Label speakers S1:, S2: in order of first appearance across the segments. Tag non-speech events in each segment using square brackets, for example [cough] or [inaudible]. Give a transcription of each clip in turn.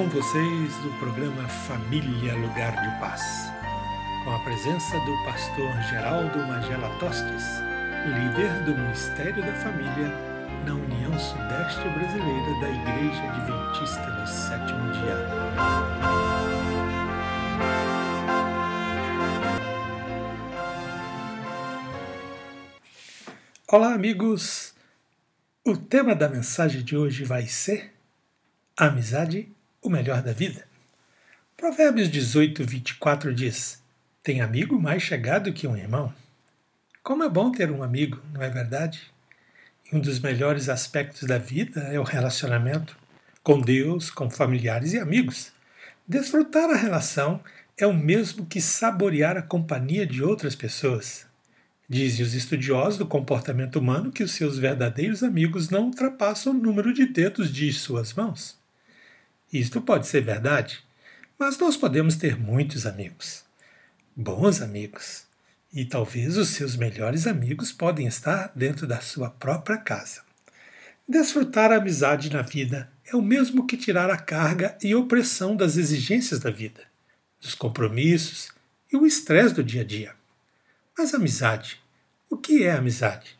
S1: com vocês o programa Família Lugar de Paz, com a presença do pastor Geraldo Magela Tostes, líder do Ministério da Família na União Sudeste Brasileira da Igreja Adventista do Sétimo Dia. Olá, amigos! O tema da mensagem de hoje vai ser Amizade, o melhor da vida. Provérbios 18, 24 diz: Tem amigo mais chegado que um irmão. Como é bom ter um amigo, não é verdade? E um dos melhores aspectos da vida é o relacionamento com Deus, com familiares e amigos. Desfrutar a relação é o mesmo que saborear a companhia de outras pessoas. Dizem os estudiosos do comportamento humano que os seus verdadeiros amigos não ultrapassam o número de dedos de suas mãos. Isto pode ser verdade, mas nós podemos ter muitos amigos, bons amigos, e talvez os seus melhores amigos podem estar dentro da sua própria casa. Desfrutar a amizade na vida é o mesmo que tirar a carga e opressão das exigências da vida, dos compromissos e o estresse do dia a dia. Mas amizade, o que é amizade?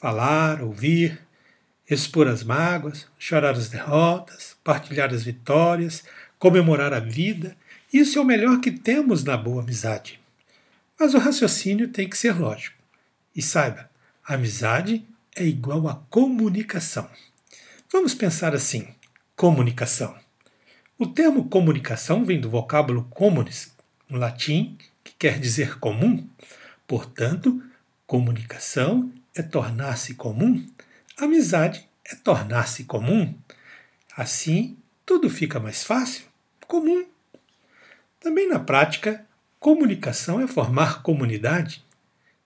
S1: Falar, ouvir, expor as mágoas, chorar as derrotas, partilhar as vitórias, comemorar a vida. Isso é o melhor que temos na boa amizade. Mas o raciocínio tem que ser lógico. E saiba, a amizade é igual a comunicação. Vamos pensar assim: comunicação. O termo comunicação vem do vocábulo communis, no latim, que quer dizer comum. Portanto, comunicação é tornar-se comum, Amizade é tornar-se comum. Assim, tudo fica mais fácil, comum. Também na prática, comunicação é formar comunidade.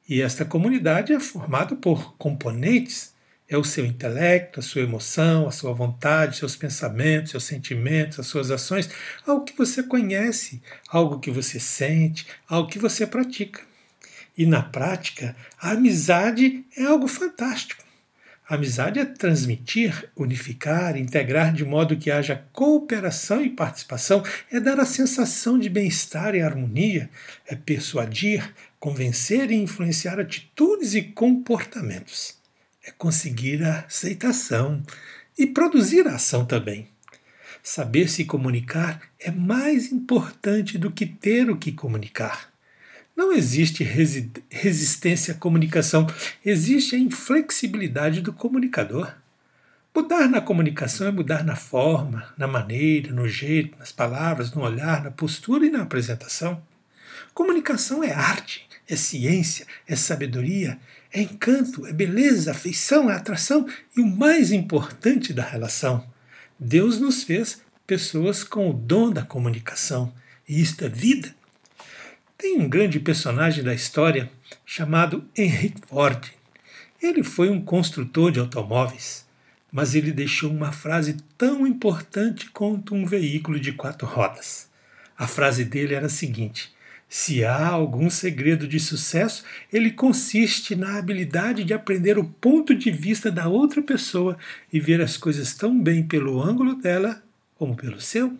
S1: E esta comunidade é formada por componentes. É o seu intelecto, a sua emoção, a sua vontade, seus pensamentos, seus sentimentos, as suas ações, algo que você conhece, algo que você sente, algo que você pratica. E na prática, a amizade é algo fantástico. Amizade é transmitir, unificar, integrar de modo que haja cooperação e participação, é dar a sensação de bem-estar e harmonia, é persuadir, convencer e influenciar atitudes e comportamentos. É conseguir a aceitação e produzir a ação também. Saber se comunicar é mais importante do que ter o que comunicar. Não existe resi resistência à comunicação, existe a inflexibilidade do comunicador. Mudar na comunicação é mudar na forma, na maneira, no jeito, nas palavras, no olhar, na postura e na apresentação. Comunicação é arte, é ciência, é sabedoria, é encanto, é beleza, afeição, é atração e o mais importante da relação. Deus nos fez pessoas com o dom da comunicação, e isto é vida. Tem um grande personagem da história chamado Henry Ford. Ele foi um construtor de automóveis, mas ele deixou uma frase tão importante quanto um veículo de quatro rodas. A frase dele era a seguinte: se há algum segredo de sucesso, ele consiste na habilidade de aprender o ponto de vista da outra pessoa e ver as coisas tão bem pelo ângulo dela como pelo seu.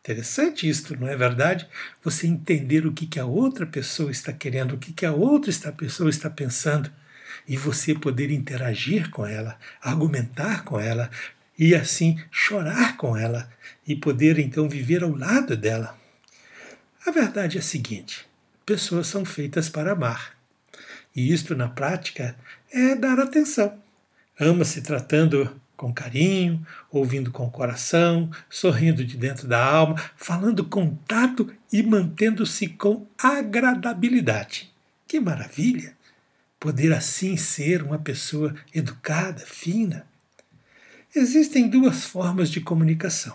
S1: Interessante isto, não é verdade? Você entender o que, que a outra pessoa está querendo, o que, que a outra pessoa está pensando, e você poder interagir com ela, argumentar com ela, e assim chorar com ela, e poder então viver ao lado dela. A verdade é a seguinte: pessoas são feitas para amar. E isto, na prática, é dar atenção. Ama se tratando com carinho, ouvindo com o coração, sorrindo de dentro da alma, falando com tato e mantendo-se com agradabilidade. Que maravilha! Poder assim ser uma pessoa educada, fina. Existem duas formas de comunicação: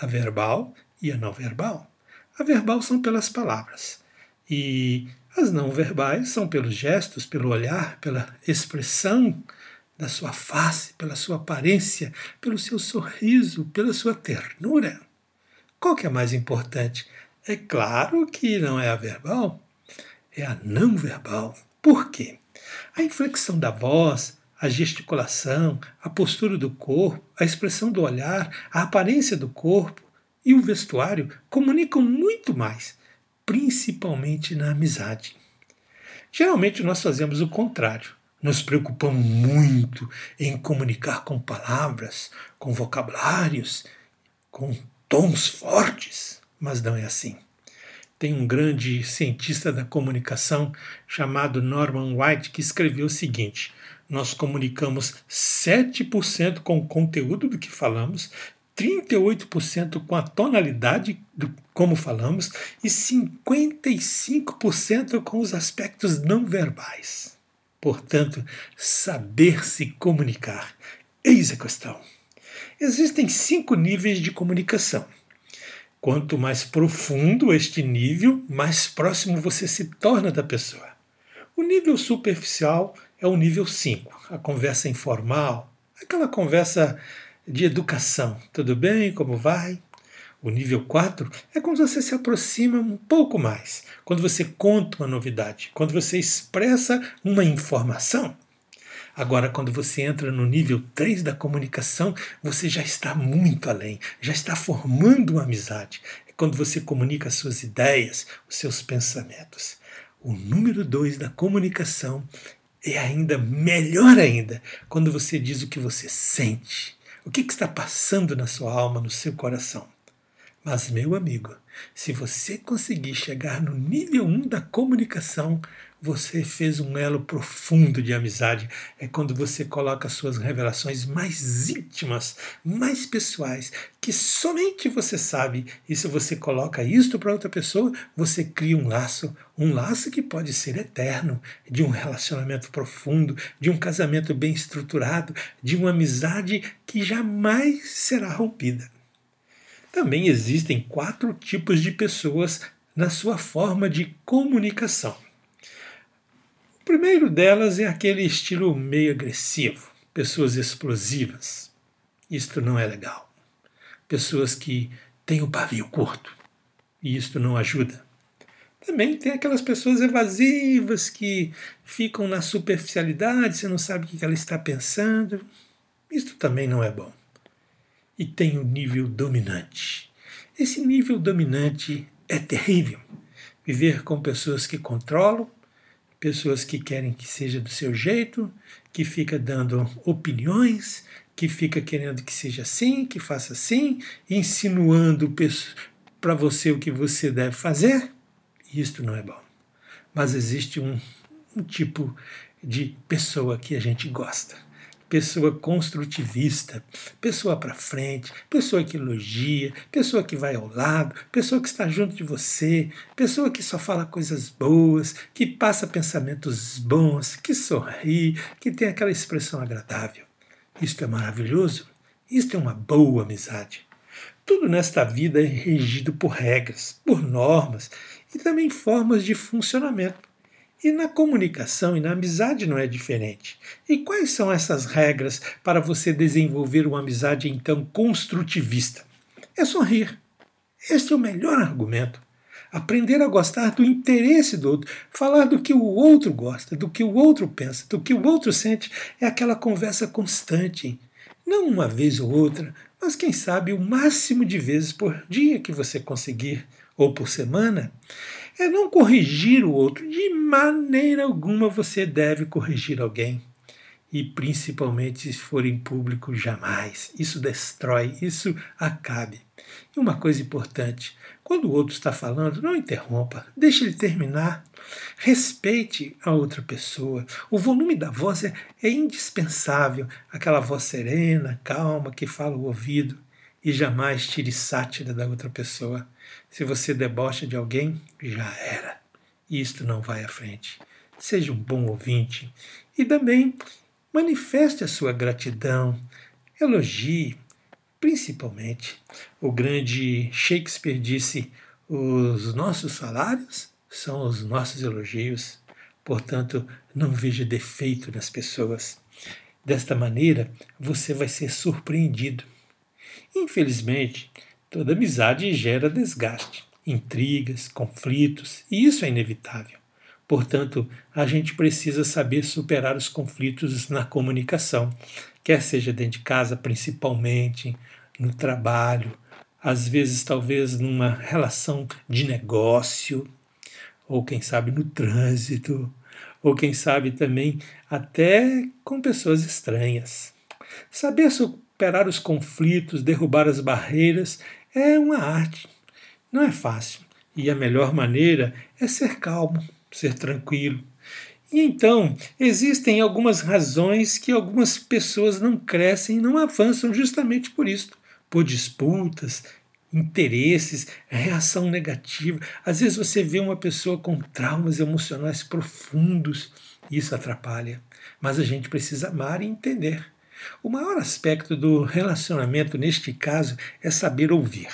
S1: a verbal e a não verbal. A verbal são pelas palavras e as não verbais são pelos gestos, pelo olhar, pela expressão da sua face, pela sua aparência, pelo seu sorriso, pela sua ternura. Qual que é mais importante? É claro que não é a verbal, é a não verbal. Por quê? A inflexão da voz, a gesticulação, a postura do corpo, a expressão do olhar, a aparência do corpo, e o vestuário comunicam muito mais, principalmente na amizade. Geralmente nós fazemos o contrário. Nos preocupamos muito em comunicar com palavras, com vocabulários, com tons fortes, mas não é assim. Tem um grande cientista da comunicação chamado Norman White que escreveu o seguinte: nós comunicamos 7% com o conteúdo do que falamos, 38% com a tonalidade do como falamos e 55% com os aspectos não verbais. Portanto, saber se comunicar. Eis a questão. Existem cinco níveis de comunicação. Quanto mais profundo este nível, mais próximo você se torna da pessoa. O nível superficial é o nível 5, a conversa informal, aquela conversa de educação. Tudo bem? Como vai? O nível 4 é quando você se aproxima um pouco mais, quando você conta uma novidade, quando você expressa uma informação. Agora, quando você entra no nível 3 da comunicação, você já está muito além, já está formando uma amizade. É quando você comunica as suas ideias, os seus pensamentos. O número 2 da comunicação é ainda melhor ainda quando você diz o que você sente, o que, que está passando na sua alma, no seu coração. Mas, meu amigo, se você conseguir chegar no nível 1 da comunicação, você fez um elo profundo de amizade. É quando você coloca suas revelações mais íntimas, mais pessoais, que somente você sabe. E se você coloca isto para outra pessoa, você cria um laço, um laço que pode ser eterno, de um relacionamento profundo, de um casamento bem estruturado, de uma amizade que jamais será rompida. Também existem quatro tipos de pessoas na sua forma de comunicação. O primeiro delas é aquele estilo meio agressivo, pessoas explosivas. Isto não é legal. Pessoas que têm o pavio curto, e isto não ajuda. Também tem aquelas pessoas evasivas que ficam na superficialidade, você não sabe o que ela está pensando. Isto também não é bom. E tem o nível dominante. Esse nível dominante é terrível. Viver com pessoas que controlam, pessoas que querem que seja do seu jeito, que fica dando opiniões, que fica querendo que seja assim, que faça assim, insinuando para você o que você deve fazer. Isto não é bom. Mas existe um, um tipo de pessoa que a gente gosta pessoa construtivista, pessoa para frente, pessoa que elogia, pessoa que vai ao lado, pessoa que está junto de você, pessoa que só fala coisas boas, que passa pensamentos bons, que sorri, que tem aquela expressão agradável. Isto é maravilhoso. Isto é uma boa amizade. Tudo nesta vida é regido por regras, por normas e também formas de funcionamento. E na comunicação e na amizade não é diferente. E quais são essas regras para você desenvolver uma amizade então construtivista? É sorrir. Este é o melhor argumento. Aprender a gostar do interesse do outro, falar do que o outro gosta, do que o outro pensa, do que o outro sente, é aquela conversa constante. Não uma vez ou outra, mas quem sabe o máximo de vezes por dia que você conseguir, ou por semana é não corrigir o outro. De maneira alguma você deve corrigir alguém. E principalmente se for em público, jamais. Isso destrói, isso acabe. E uma coisa importante: quando o outro está falando, não interrompa, deixe ele terminar. Respeite a outra pessoa. O volume da voz é, é indispensável, aquela voz serena, calma, que fala o ouvido e jamais tire sátira da outra pessoa. Se você debocha de alguém, já era. Isto não vai à frente. Seja um bom ouvinte e também manifeste a sua gratidão, elogie, principalmente. O grande Shakespeare disse: os nossos salários são os nossos elogios. Portanto, não veja defeito nas pessoas. Desta maneira, você vai ser surpreendido Infelizmente, toda amizade gera desgaste, intrigas, conflitos, e isso é inevitável. Portanto, a gente precisa saber superar os conflitos na comunicação, quer seja dentro de casa, principalmente, no trabalho, às vezes, talvez, numa relação de negócio, ou quem sabe no trânsito, ou quem sabe também até com pessoas estranhas. Saber superar os conflitos, derrubar as barreiras, é uma arte. Não é fácil. E a melhor maneira é ser calmo, ser tranquilo. E então, existem algumas razões que algumas pessoas não crescem e não avançam justamente por isso por disputas, interesses, reação negativa. Às vezes você vê uma pessoa com traumas emocionais profundos, isso atrapalha. Mas a gente precisa amar e entender. O maior aspecto do relacionamento, neste caso, é saber ouvir.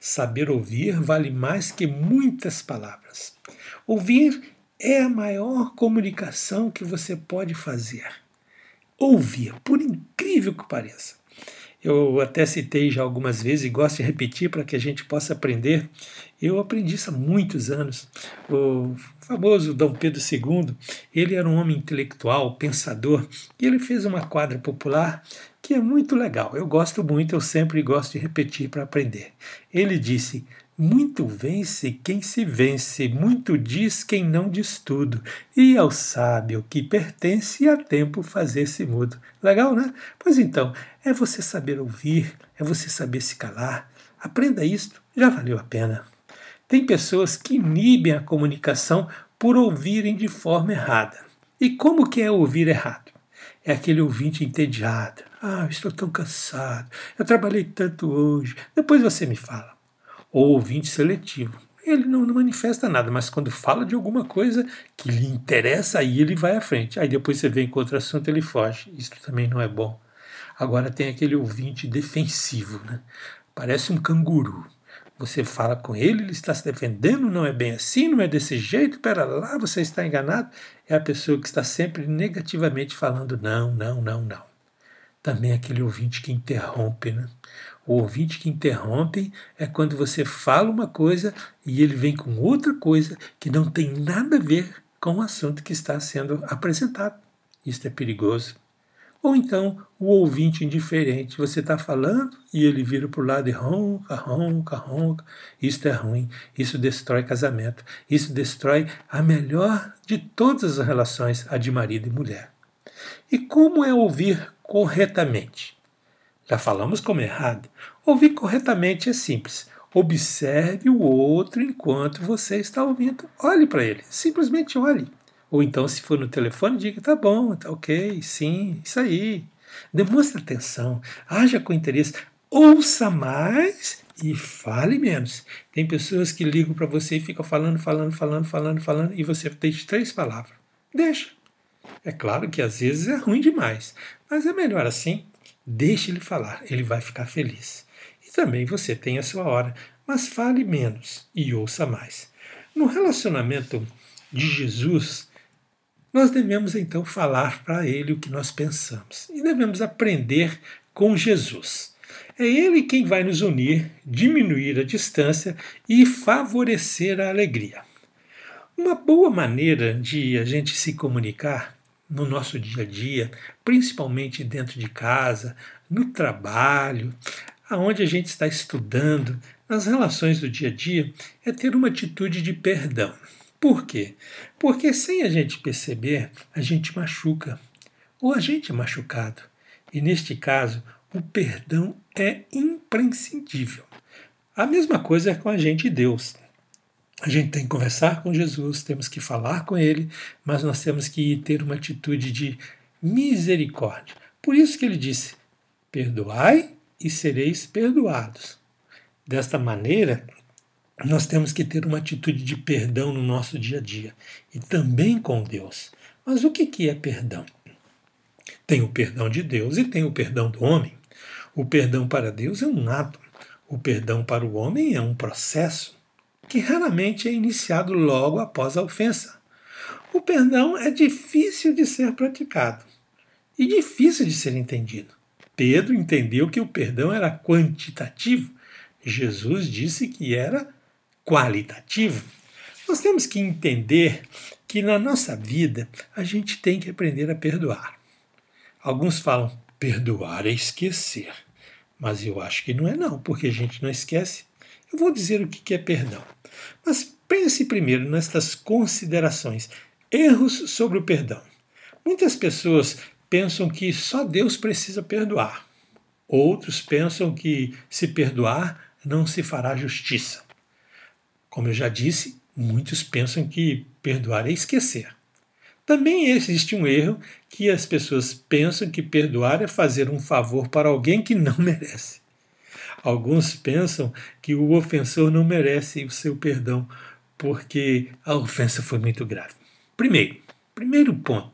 S1: Saber ouvir vale mais que muitas palavras. Ouvir é a maior comunicação que você pode fazer. Ouvir, por incrível que pareça. Eu até citei já algumas vezes e gosto de repetir para que a gente possa aprender. Eu aprendi isso há muitos anos. O famoso Dom Pedro II, ele era um homem intelectual, pensador, e ele fez uma quadra popular que é muito legal. Eu gosto muito, eu sempre gosto de repetir para aprender. Ele disse: muito vence quem se vence, muito diz quem não diz tudo, e ao sábio que pertence a tempo fazer-se mudo. Legal, né? Pois então, é você saber ouvir, é você saber se calar. Aprenda isto, já valeu a pena. Tem pessoas que inibem a comunicação por ouvirem de forma errada. E como que é ouvir errado? É aquele ouvinte entediado. Ah, estou tão cansado. Eu trabalhei tanto hoje. Depois você me fala ou ouvinte seletivo. Ele não, não, manifesta nada, mas quando fala de alguma coisa que lhe interessa, aí ele vai à frente. Aí depois você vem com outro assunto, ele foge. Isso também não é bom. Agora tem aquele ouvinte defensivo, né? Parece um canguru. Você fala com ele, ele está se defendendo, não é bem assim, não é desse jeito, pera lá, você está enganado. É a pessoa que está sempre negativamente falando não, não, não, não. Também aquele ouvinte que interrompe, né? O ouvinte que interrompe é quando você fala uma coisa e ele vem com outra coisa que não tem nada a ver com o assunto que está sendo apresentado. Isso é perigoso. Ou então o ouvinte indiferente, você está falando e ele vira para o lado e ronca, ronca, ronca. Isso é ruim, isso destrói casamento, isso destrói a melhor de todas as relações, a de marido e mulher. E como é ouvir corretamente? Já falamos como errado. Ouvir corretamente é simples. Observe o outro enquanto você está ouvindo. Olhe para ele. Simplesmente olhe. Ou então, se for no telefone, diga: tá bom, tá ok, sim, isso aí. Demonstre atenção, haja com interesse, ouça mais e fale menos. Tem pessoas que ligam para você e ficam falando, falando, falando, falando, falando, e você deixa três palavras. Deixa. É claro que às vezes é ruim demais, mas é melhor assim. Deixe ele falar, ele vai ficar feliz. E também você tem a sua hora, mas fale menos e ouça mais. No relacionamento de Jesus, nós devemos então falar para ele o que nós pensamos e devemos aprender com Jesus. É ele quem vai nos unir, diminuir a distância e favorecer a alegria. Uma boa maneira de a gente se comunicar no nosso dia a dia, principalmente dentro de casa, no trabalho, aonde a gente está estudando, nas relações do dia a dia, é ter uma atitude de perdão. Por quê? Porque sem a gente perceber, a gente machuca, ou a gente é machucado. E neste caso, o perdão é imprescindível. A mesma coisa é com a gente e Deus. A gente tem que conversar com Jesus, temos que falar com Ele, mas nós temos que ter uma atitude de misericórdia. Por isso que ele disse: perdoai e sereis perdoados. Desta maneira, nós temos que ter uma atitude de perdão no nosso dia a dia e também com Deus. Mas o que é perdão? Tem o perdão de Deus e tem o perdão do homem. O perdão para Deus é um ato, o perdão para o homem é um processo que raramente é iniciado logo após a ofensa. O perdão é difícil de ser praticado e difícil de ser entendido. Pedro entendeu que o perdão era quantitativo, Jesus disse que era qualitativo. Nós temos que entender que na nossa vida a gente tem que aprender a perdoar. Alguns falam perdoar é esquecer, Mas eu acho que não é não, porque a gente não esquece. Eu vou dizer o que é perdão. Mas pense primeiro nestas considerações. Erros sobre o perdão. Muitas pessoas pensam que só Deus precisa perdoar. Outros pensam que se perdoar não se fará justiça. Como eu já disse, muitos pensam que perdoar é esquecer. Também existe um erro que as pessoas pensam que perdoar é fazer um favor para alguém que não [laughs] merece. Alguns pensam que o ofensor não merece o seu perdão porque a ofensa foi muito grave. Primeiro, primeiro ponto,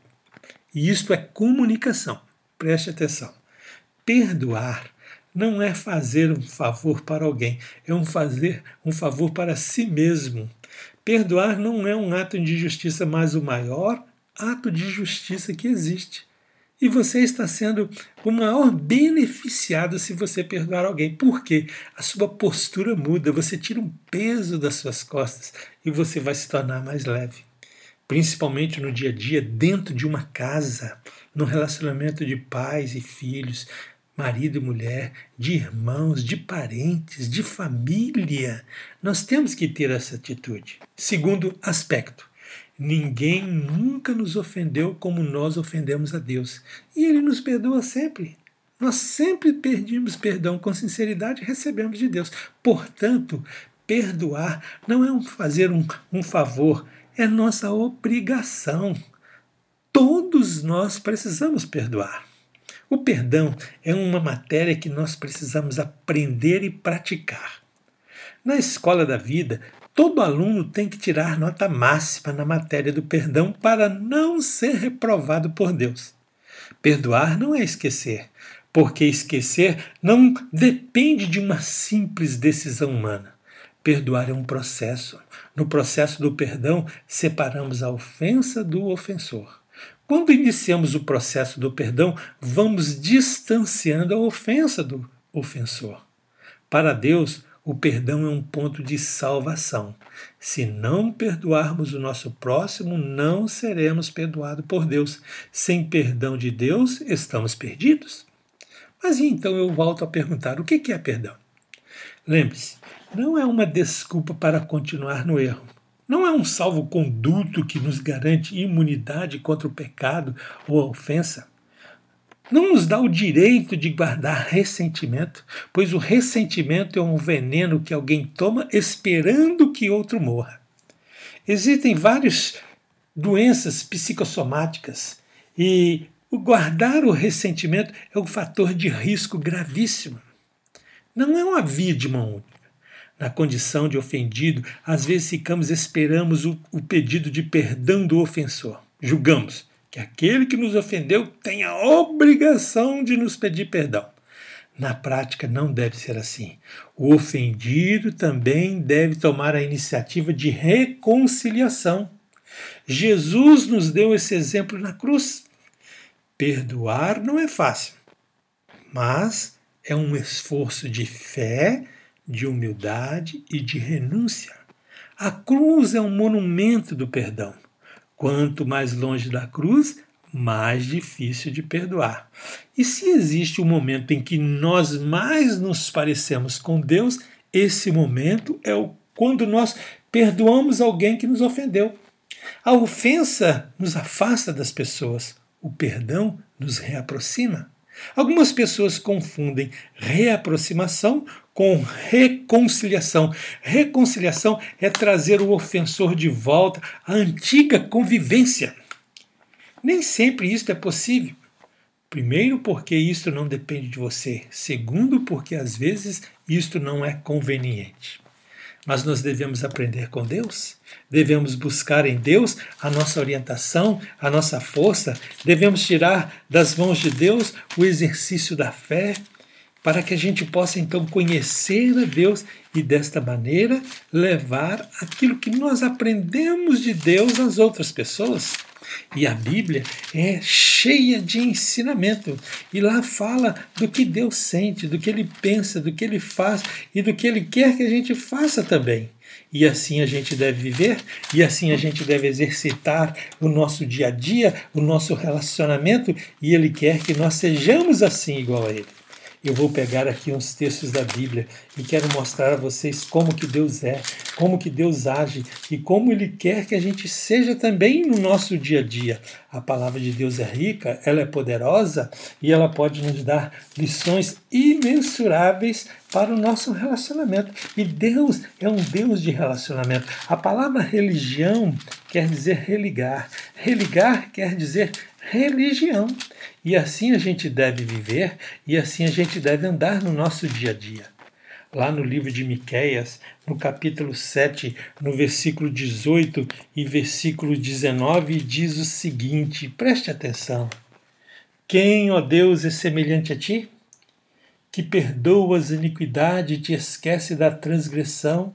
S1: e isto é comunicação. Preste atenção. Perdoar não é fazer um favor para alguém, é um fazer um favor para si mesmo. Perdoar não é um ato de justiça, mas o maior ato de justiça que existe. E você está sendo o maior beneficiado se você perdoar alguém. Por quê? A sua postura muda, você tira um peso das suas costas e você vai se tornar mais leve. Principalmente no dia a dia, dentro de uma casa, no relacionamento de pais e filhos, marido e mulher, de irmãos, de parentes, de família. Nós temos que ter essa atitude. Segundo aspecto, Ninguém nunca nos ofendeu como nós ofendemos a Deus. E Ele nos perdoa sempre. Nós sempre pedimos perdão com sinceridade e recebemos de Deus. Portanto, perdoar não é um fazer um, um favor, é nossa obrigação. Todos nós precisamos perdoar. O perdão é uma matéria que nós precisamos aprender e praticar. Na escola da vida, Todo aluno tem que tirar nota máxima na matéria do perdão para não ser reprovado por Deus. Perdoar não é esquecer, porque esquecer não depende de uma simples decisão humana. Perdoar é um processo. No processo do perdão, separamos a ofensa do ofensor. Quando iniciamos o processo do perdão, vamos distanciando a ofensa do ofensor. Para Deus, o perdão é um ponto de salvação. Se não perdoarmos o nosso próximo, não seremos perdoados por Deus. Sem perdão de Deus, estamos perdidos. Mas então eu volto a perguntar: o que é perdão? Lembre-se, não é uma desculpa para continuar no erro. Não é um salvo-conduto que nos garante imunidade contra o pecado ou a ofensa não nos dá o direito de guardar ressentimento, pois o ressentimento é um veneno que alguém toma esperando que outro morra. Existem várias doenças psicossomáticas e o guardar o ressentimento é um fator de risco gravíssimo. Não é uma via de mão única. Na condição de ofendido, às vezes ficamos esperamos o, o pedido de perdão do ofensor. Julgamos que aquele que nos ofendeu tem a obrigação de nos pedir perdão. Na prática, não deve ser assim. O ofendido também deve tomar a iniciativa de reconciliação. Jesus nos deu esse exemplo na cruz. Perdoar não é fácil, mas é um esforço de fé, de humildade e de renúncia. A cruz é um monumento do perdão. Quanto mais longe da cruz, mais difícil de perdoar. E se existe um momento em que nós mais nos parecemos com Deus, esse momento é o quando nós perdoamos alguém que nos ofendeu. A ofensa nos afasta das pessoas, o perdão nos reaproxima. Algumas pessoas confundem reaproximação com reconciliação. Reconciliação é trazer o ofensor de volta à antiga convivência. Nem sempre isso é possível. Primeiro, porque isto não depende de você. Segundo, porque às vezes isto não é conveniente. Mas nós devemos aprender com Deus, devemos buscar em Deus a nossa orientação, a nossa força, devemos tirar das mãos de Deus o exercício da fé, para que a gente possa então conhecer a Deus e desta maneira levar aquilo que nós aprendemos de Deus às outras pessoas. E a Bíblia é cheia de ensinamento. E lá fala do que Deus sente, do que ele pensa, do que ele faz e do que ele quer que a gente faça também. E assim a gente deve viver, e assim a gente deve exercitar o nosso dia a dia, o nosso relacionamento, e ele quer que nós sejamos assim igual a ele. Eu vou pegar aqui uns textos da Bíblia e quero mostrar a vocês como que Deus é, como que Deus age e como Ele quer que a gente seja também no nosso dia a dia. A palavra de Deus é rica, ela é poderosa e ela pode nos dar lições imensuráveis para o nosso relacionamento. E Deus é um Deus de relacionamento. A palavra religião quer dizer religar. Religar quer dizer religião. E assim a gente deve viver e assim a gente deve andar no nosso dia a dia. Lá no livro de Miqueias, no capítulo 7, no versículo 18 e versículo 19, diz o seguinte: preste atenção. Quem, ó Deus, é semelhante a ti? Que perdoa as iniquidades e te esquece da transgressão?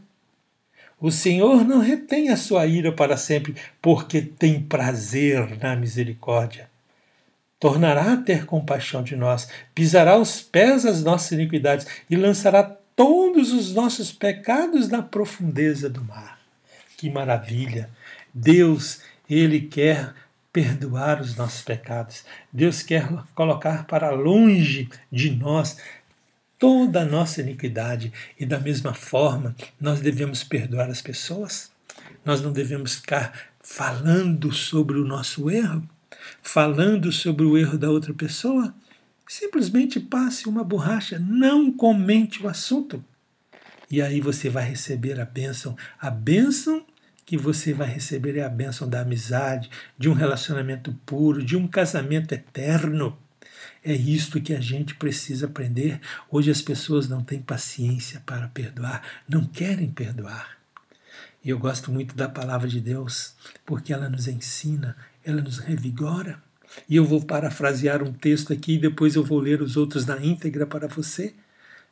S1: O Senhor não retém a sua ira para sempre, porque tem prazer na misericórdia. Tornará a ter compaixão de nós, pisará os pés as nossas iniquidades e lançará todos os nossos pecados na profundeza do mar. Que maravilha! Deus, Ele quer perdoar os nossos pecados. Deus quer colocar para longe de nós toda a nossa iniquidade e da mesma forma nós devemos perdoar as pessoas. Nós não devemos ficar falando sobre o nosso erro, falando sobre o erro da outra pessoa. Simplesmente passe uma borracha, não comente o assunto. E aí você vai receber a bênção. A bênção que você vai receber é a bênção da amizade, de um relacionamento puro, de um casamento eterno. É isto que a gente precisa aprender. Hoje as pessoas não têm paciência para perdoar, não querem perdoar. E eu gosto muito da palavra de Deus, porque ela nos ensina, ela nos revigora. E eu vou parafrasear um texto aqui e depois eu vou ler os outros na íntegra para você.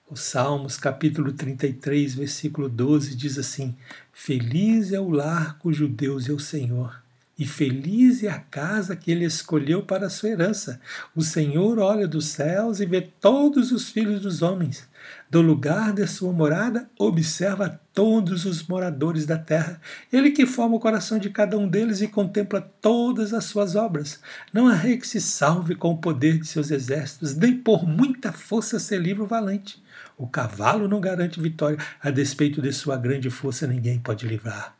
S1: O Salmos, capítulo 33, versículo 12, diz assim: Feliz é o lar cujo Deus é o Senhor e feliz é a casa que ele escolheu para sua herança. O Senhor olha dos céus e vê todos os filhos dos homens. Do lugar de sua morada, observa todos os moradores da terra. Ele que forma o coração de cada um deles e contempla todas as suas obras. Não há rei que se salve com o poder de seus exércitos, nem por muita força ser livre valente. O cavalo não garante vitória, a despeito de sua grande força ninguém pode livrar.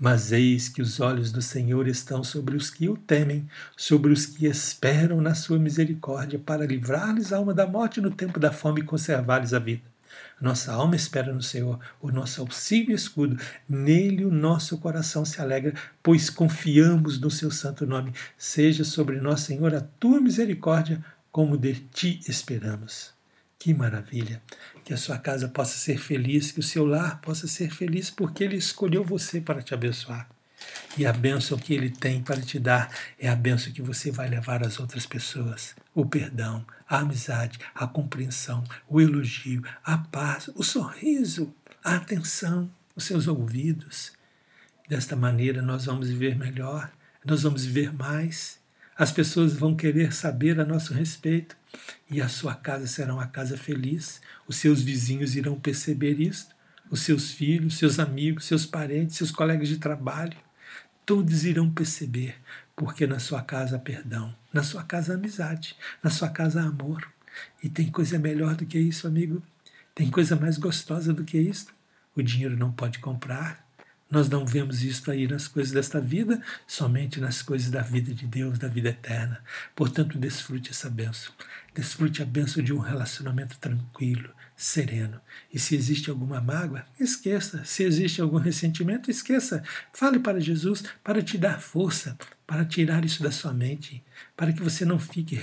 S1: Mas eis que os olhos do Senhor estão sobre os que o temem, sobre os que esperam na sua misericórdia, para livrar-lhes a alma da morte no tempo da fome e conservar-lhes a vida. Nossa alma espera no Senhor, o nosso auxílio e escudo. Nele o nosso coração se alegra, pois confiamos no seu santo nome. Seja sobre nós, Senhor, a tua misericórdia, como de ti esperamos. Que maravilha! Que a sua casa possa ser feliz, que o seu lar possa ser feliz, porque Ele escolheu você para te abençoar. E a bênção que Ele tem para te dar é a bênção que você vai levar às outras pessoas. O perdão, a amizade, a compreensão, o elogio, a paz, o sorriso, a atenção, os seus ouvidos. Desta maneira nós vamos viver melhor, nós vamos viver mais as pessoas vão querer saber a nosso respeito e a sua casa será uma casa feliz. Os seus vizinhos irão perceber isto, os seus filhos, seus amigos, seus parentes, seus colegas de trabalho. Todos irão perceber, porque na sua casa há perdão, na sua casa há amizade, na sua casa há amor. E tem coisa melhor do que isso, amigo? Tem coisa mais gostosa do que isso? O dinheiro não pode comprar, nós não vemos isto aí nas coisas desta vida, somente nas coisas da vida de Deus, da vida eterna. Portanto, desfrute essa benção. Desfrute a benção de um relacionamento tranquilo, sereno. E se existe alguma mágoa, esqueça. Se existe algum ressentimento, esqueça. Fale para Jesus para te dar força, para tirar isso da sua mente, para que você não fique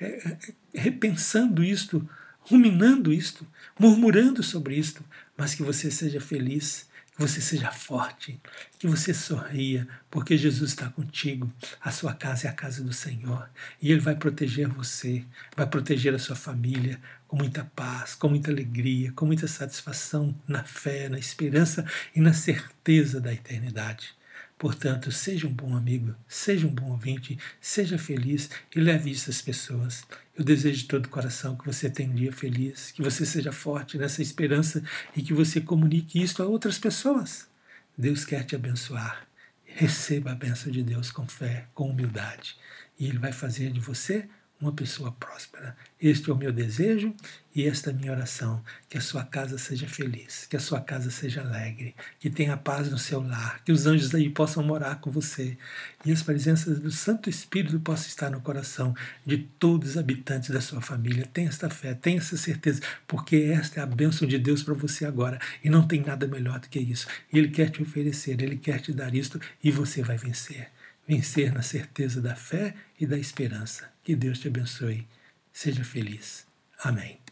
S1: é, é, repensando isto, ruminando isto, murmurando sobre isto, mas que você seja feliz que você seja forte, que você sorria, porque Jesus está contigo. A sua casa é a casa do Senhor e Ele vai proteger você, vai proteger a sua família com muita paz, com muita alegria, com muita satisfação na fé, na esperança e na certeza da eternidade. Portanto, seja um bom amigo, seja um bom ouvinte, seja feliz e leve isso às pessoas. Eu desejo de todo o coração que você tenha um dia feliz, que você seja forte nessa esperança e que você comunique isso a outras pessoas. Deus quer te abençoar. Receba a bênção de Deus com fé, com humildade. E Ele vai fazer de você uma pessoa próspera. Este é o meu desejo e esta é a minha oração: que a sua casa seja feliz, que a sua casa seja alegre, que tenha paz no seu lar, que os anjos aí possam morar com você e as presenças do Santo Espírito possam estar no coração de todos os habitantes da sua família. Tenha esta fé, tenha essa certeza, porque esta é a bênção de Deus para você agora e não tem nada melhor do que isso. Ele quer te oferecer, ele quer te dar isto e você vai vencer vencer na certeza da fé e da esperança. Que Deus te abençoe. Seja feliz. Amém.